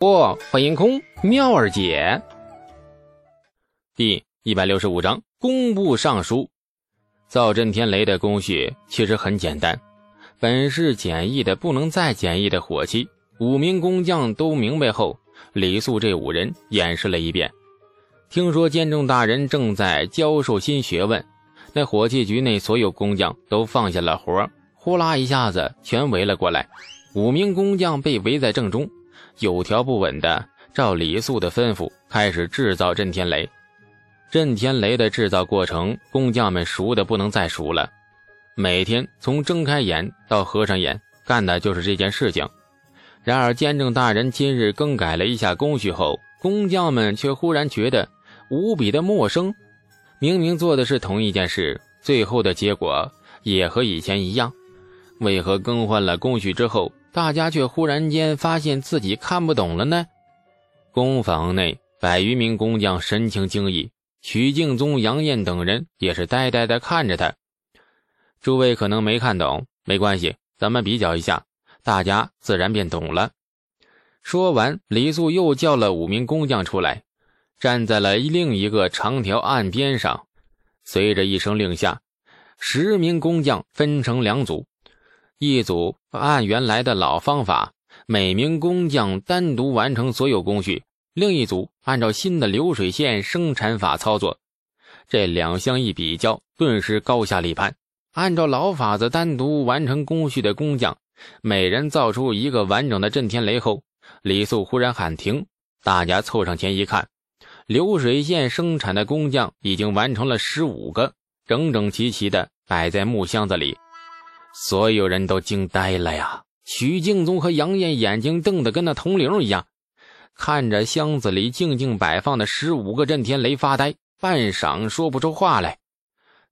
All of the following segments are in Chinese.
不，欢迎空妙儿姐。第一百六十五章工部尚书。造震天雷的工序其实很简单，本是简易的不能再简易的火器。五名工匠都明白后，李素这五人演示了一遍。听说监正大人正在教授新学问，那火器局内所有工匠都放下了活，呼啦一下子全围了过来。五名工匠被围在正中。有条不紊的照李素的吩咐开始制造震天雷。震天雷的制造过程，工匠们熟的不能再熟了。每天从睁开眼到合上眼，干的就是这件事情。然而监正大人今日更改了一下工序后，工匠们却忽然觉得无比的陌生。明明做的是同一件事，最后的结果也和以前一样，为何更换了工序之后？大家却忽然间发现自己看不懂了呢。工坊内百余名工匠神情惊异，许敬宗、杨艳等人也是呆呆的看着他。诸位可能没看懂，没关系，咱们比较一下，大家自然便懂了。说完，李素又叫了五名工匠出来，站在了另一个长条案边上。随着一声令下，十名工匠分成两组。一组按原来的老方法，每名工匠单独完成所有工序；另一组按照新的流水线生产法操作。这两相一比较，顿时高下立判。按照老法子单独完成工序的工匠，每人造出一个完整的震天雷后，李素忽然喊停。大家凑上前一看，流水线生产的工匠已经完成了十五个，整整齐齐的摆在木箱子里。所有人都惊呆了呀！许敬宗和杨艳眼睛瞪得跟那铜铃一样，看着箱子里静静摆放的十五个震天雷发呆，半晌说不出话来。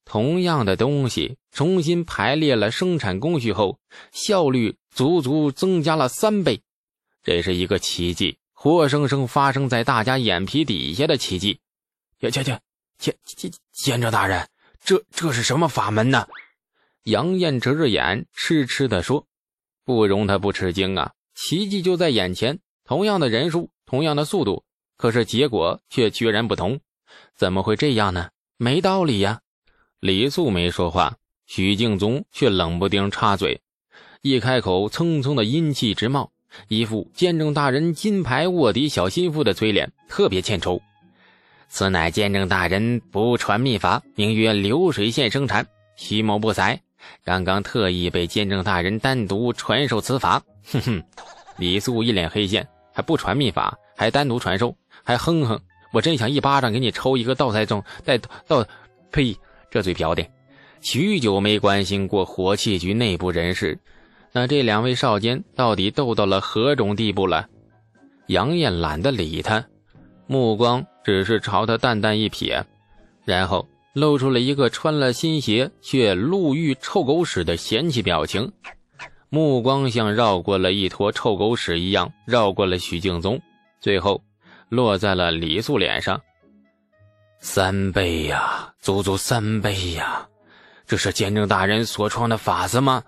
同样的东西重新排列了生产工序后，效率足足增加了三倍，这是一个奇迹，活生生发生在大家眼皮底下的奇迹！去去去，监监监正大人，这这是什么法门呢？杨艳遮着眼，痴痴地说：“不容他不吃惊啊！奇迹就在眼前，同样的人数，同样的速度，可是结果却居然不同，怎么会这样呢？没道理呀！”李素没说话，许敬宗却冷不丁插嘴，一开口，蹭蹭的阴气直冒，一副见证大人金牌卧底小心腹的嘴脸，特别欠抽。此乃见证大人不传秘法，名曰流水线生产，虚谋不才。刚刚特意被监正大人单独传授此法，哼哼！李素一脸黑线，还不传秘法，还单独传授，还哼哼！我真想一巴掌给你抽一个倒栽中带倒，呸！这嘴瓢的！许久没关心过火器局内部人事，那这两位少监到底斗到了何种地步了？杨艳懒得理他，目光只是朝他淡淡一瞥，然后。露出了一个穿了新鞋却路遇臭狗屎的嫌弃表情，目光像绕过了一坨臭狗屎一样绕过了许敬宗，最后落在了李素脸上。三倍呀，足足三倍呀！这是监正大人所创的法子吗？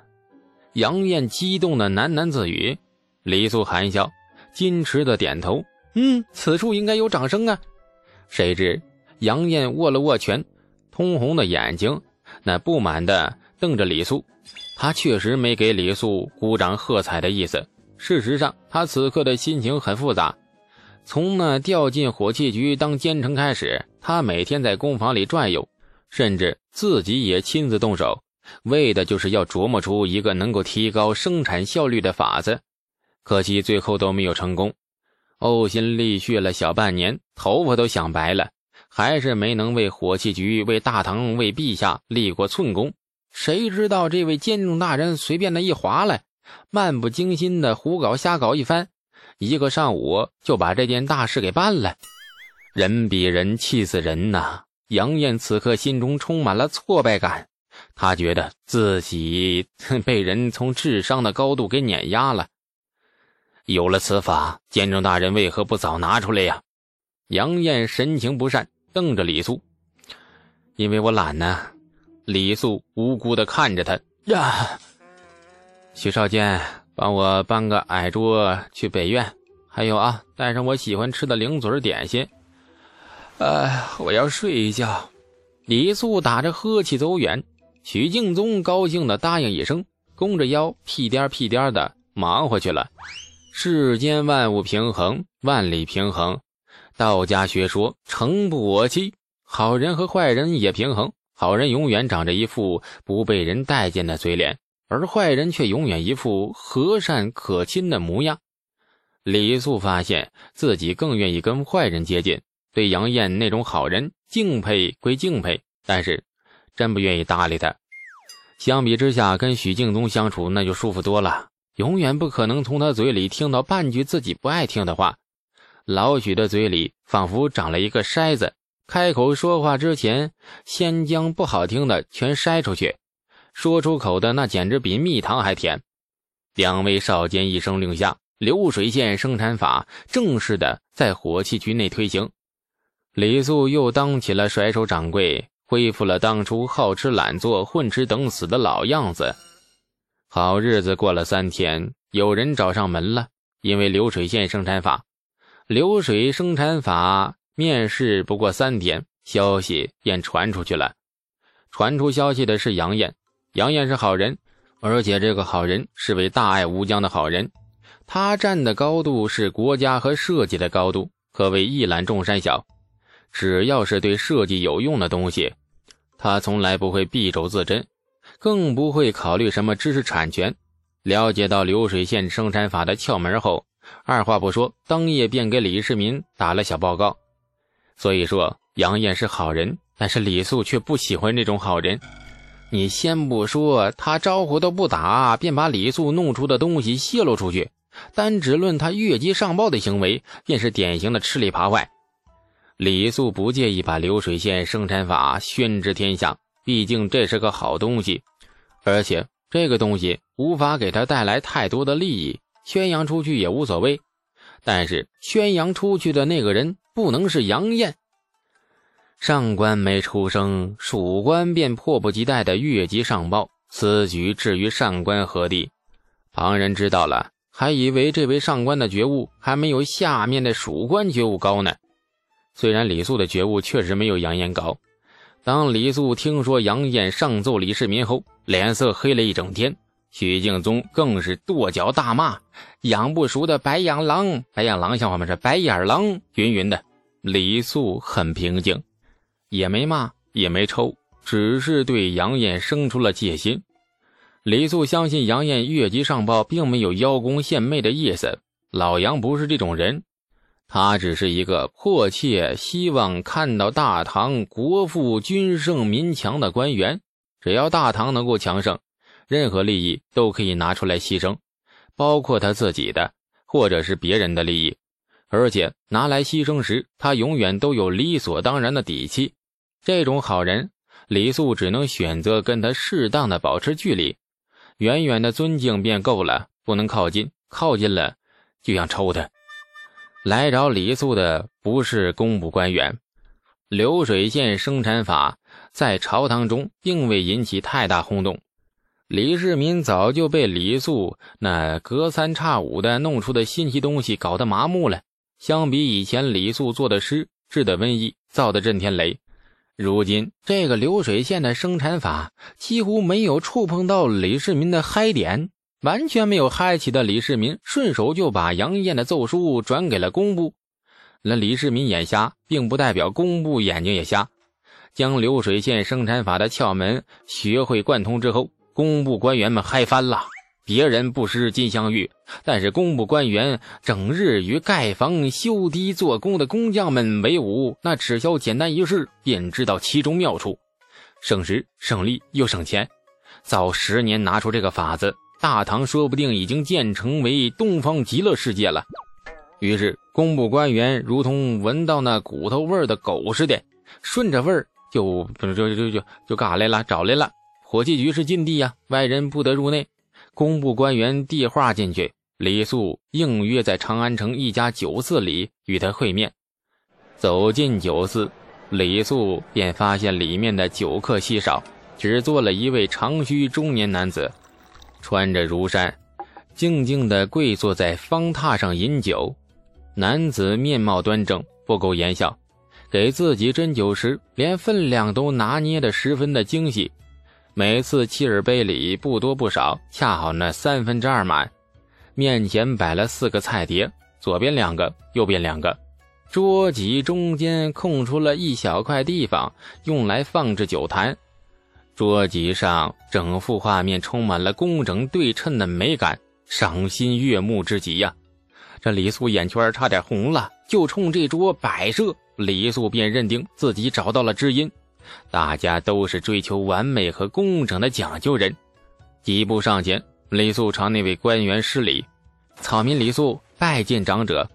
杨艳激动的喃喃自语。李素含笑，矜持的点头：“嗯，此处应该有掌声啊。”谁知杨艳握了握拳。通红的眼睛，那不满的瞪着李素。他确实没给李素鼓掌喝彩的意思。事实上，他此刻的心情很复杂。从那调进火器局当监丞开始，他每天在工坊里转悠，甚至自己也亲自动手，为的就是要琢磨出一个能够提高生产效率的法子。可惜最后都没有成功，呕心沥血了小半年，头发都想白了。还是没能为火器局、为大唐、为陛下立过寸功。谁知道这位监正大人随便的一划来，漫不经心的胡搞瞎搞一番，一个上午就把这件大事给办了。人比人气死人呐！杨艳此刻心中充满了挫败感，他觉得自己 被人从智商的高度给碾压了。有了此法，监正大人为何不早拿出来呀？杨艳神情不善。瞪着李素，因为我懒呢。李素无辜的看着他呀。许少监，帮我搬个矮桌去北院。还有啊，带上我喜欢吃的零嘴点心。哎，我要睡一觉。李素打着呵气走远，许敬宗高兴的答应一声，弓着腰屁颠屁颠的忙活去了。世间万物平衡，万里平衡。道家学说诚不我欺，好人和坏人也平衡。好人永远长着一副不被人待见的嘴脸，而坏人却永远一副和善可亲的模样。李素发现自己更愿意跟坏人接近，对杨艳那种好人敬佩归敬佩，但是真不愿意搭理他。相比之下，跟许敬宗相处那就舒服多了，永远不可能从他嘴里听到半句自己不爱听的话。老许的嘴里仿佛长了一个筛子。开口说话之前，先将不好听的全筛出去，说出口的那简直比蜜糖还甜。两位少监一声令下，流水线生产法正式的在火器局内推行。李素又当起了甩手掌柜，恢复了当初好吃懒做、混吃等死的老样子。好日子过了三天，有人找上门了，因为流水线生产法，流水生产法。面试不过三天，消息便传出去了。传出消息的是杨艳，杨艳是好人，而且这个好人是位大爱无疆的好人。他站的高度是国家和设计的高度，可谓一览众山小。只要是对设计有用的东西，他从来不会敝帚自珍，更不会考虑什么知识产权。了解到流水线生产法的窍门后，二话不说，当夜便给李世民打了小报告。所以说，杨艳是好人，但是李素却不喜欢这种好人。你先不说他招呼都不打，便把李素弄出的东西泄露出去，单只论他越级上报的行为，便是典型的吃里扒外。李素不介意把流水线生产法宣之天下，毕竟这是个好东西，而且这个东西无法给他带来太多的利益，宣扬出去也无所谓。但是宣扬出去的那个人。不能是杨艳。上官没出声，属官便迫不及待的越级上报。此举至于上官何地？旁人知道了，还以为这位上官的觉悟还没有下面的属官觉悟高呢。虽然李素的觉悟确实没有杨艳高，当李素听说杨艳上奏李世民后，脸色黑了一整天。许敬宗更是跺脚大骂：“养不熟的白眼狼，白眼狼像我们？是白眼狼！”云云的。李素很平静，也没骂，也没抽，只是对杨艳生出了戒心。李素相信杨艳越级上报，并没有邀功献媚的意思。老杨不是这种人，他只是一个迫切希望看到大唐国富军盛民强的官员。只要大唐能够强盛。任何利益都可以拿出来牺牲，包括他自己的或者是别人的利益，而且拿来牺牲时，他永远都有理所当然的底气。这种好人，李素只能选择跟他适当的保持距离，远远的尊敬便够了，不能靠近，靠近了就想抽他。来找李素的不是工部官员，流水线生产法在朝堂中并未引起太大轰动。李世民早就被李素那隔三差五的弄出的新奇东西搞得麻木了。相比以前李素做的诗、治的瘟疫、造的震天雷，如今这个流水线的生产法几乎没有触碰到李世民的嗨点，完全没有嗨起的李世民顺手就把杨艳的奏书转给了工部。那李世民眼瞎，并不代表工部眼睛也瞎。将流水线生产法的窍门学会贯通之后。工部官员们嗨翻了，别人不识金镶玉，但是工部官员整日与盖房、修堤、做工的工匠们为伍，那只需简单一试，便知道其中妙处，省时省力又省钱。早十年拿出这个法子，大唐说不定已经建成为东方极乐世界了。于是，工部官员如同闻到那骨头味的狗似的，顺着味儿就就就就就就干啥来了，找来了。火器局是禁地呀，外人不得入内。工部官员递话进去，李素应约在长安城一家酒肆里与他会面。走进酒肆，李素便发现里面的酒客稀少，只坐了一位长须中年男子，穿着儒衫，静静地跪坐在方榻上饮酒。男子面貌端正，不苟言笑，给自己斟酒时连分量都拿捏得十分的精细。每次七尔杯里不多不少，恰好那三分之二满。面前摆了四个菜碟，左边两个，右边两个。桌几中间空出了一小块地方，用来放置酒坛。桌几上整幅画面充满了工整对称的美感，赏心悦目之极呀！这李素眼圈差点红了，就冲这桌摆设，李素便认定自己找到了知音。大家都是追求完美和工整的讲究人。几步上前，李素朝那位官员施礼：“草民李素拜见长者。”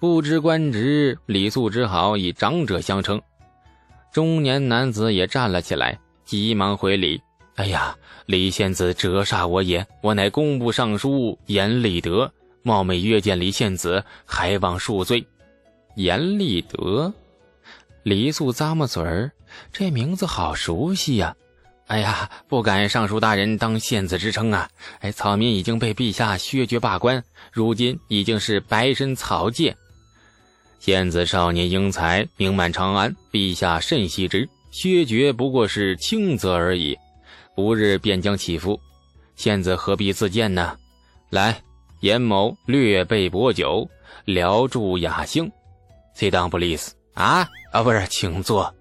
不知官职，李素只好以长者相称。中年男子也站了起来，急忙回礼：“哎呀，李仙子折煞我也，我乃工部尚书严立德，冒昧约见李仙子，还望恕罪。”严立德，李素咂摸嘴儿，这名字好熟悉呀！哎呀，不敢尚书大人当献子之称啊！哎，草民已经被陛下削爵罢官，如今已经是白身草芥。献子少年英才，名满长安，陛下甚惜之。削爵不过是轻则而已，不日便将起复。献子何必自荐呢？来，严某略备薄酒，聊助雅兴。Sit down, please。啊啊，不是，请坐。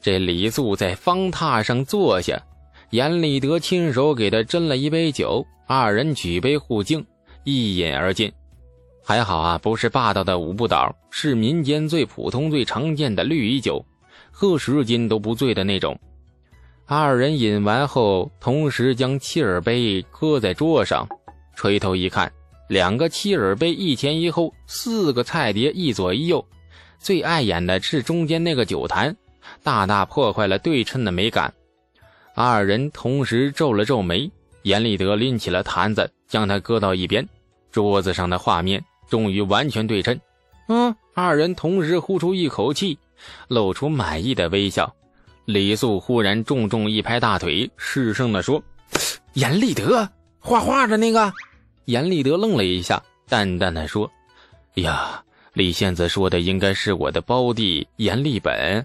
这李素在方榻上坐下，严立德亲手给他斟了一杯酒，二人举杯互敬，一饮而尽。还好啊，不是霸道的五步倒，是民间最普通、最常见的绿衣酒，喝十斤都不醉的那种。二人饮完后，同时将七耳杯搁在桌上，垂头一看，两个七耳杯一前一后，四个菜碟一左一右，最碍眼的是中间那个酒坛，大大破坏了对称的美感。二人同时皱了皱眉，严立德拎起了坛子，将它搁到一边，桌子上的画面。终于完全对称，嗯，二人同时呼出一口气，露出满意的微笑。李素忽然重重一拍大腿，失声地说：“严立德，画画的那个。”严立德愣了一下，淡淡的说：“呀，李仙子说的应该是我的胞弟严立本，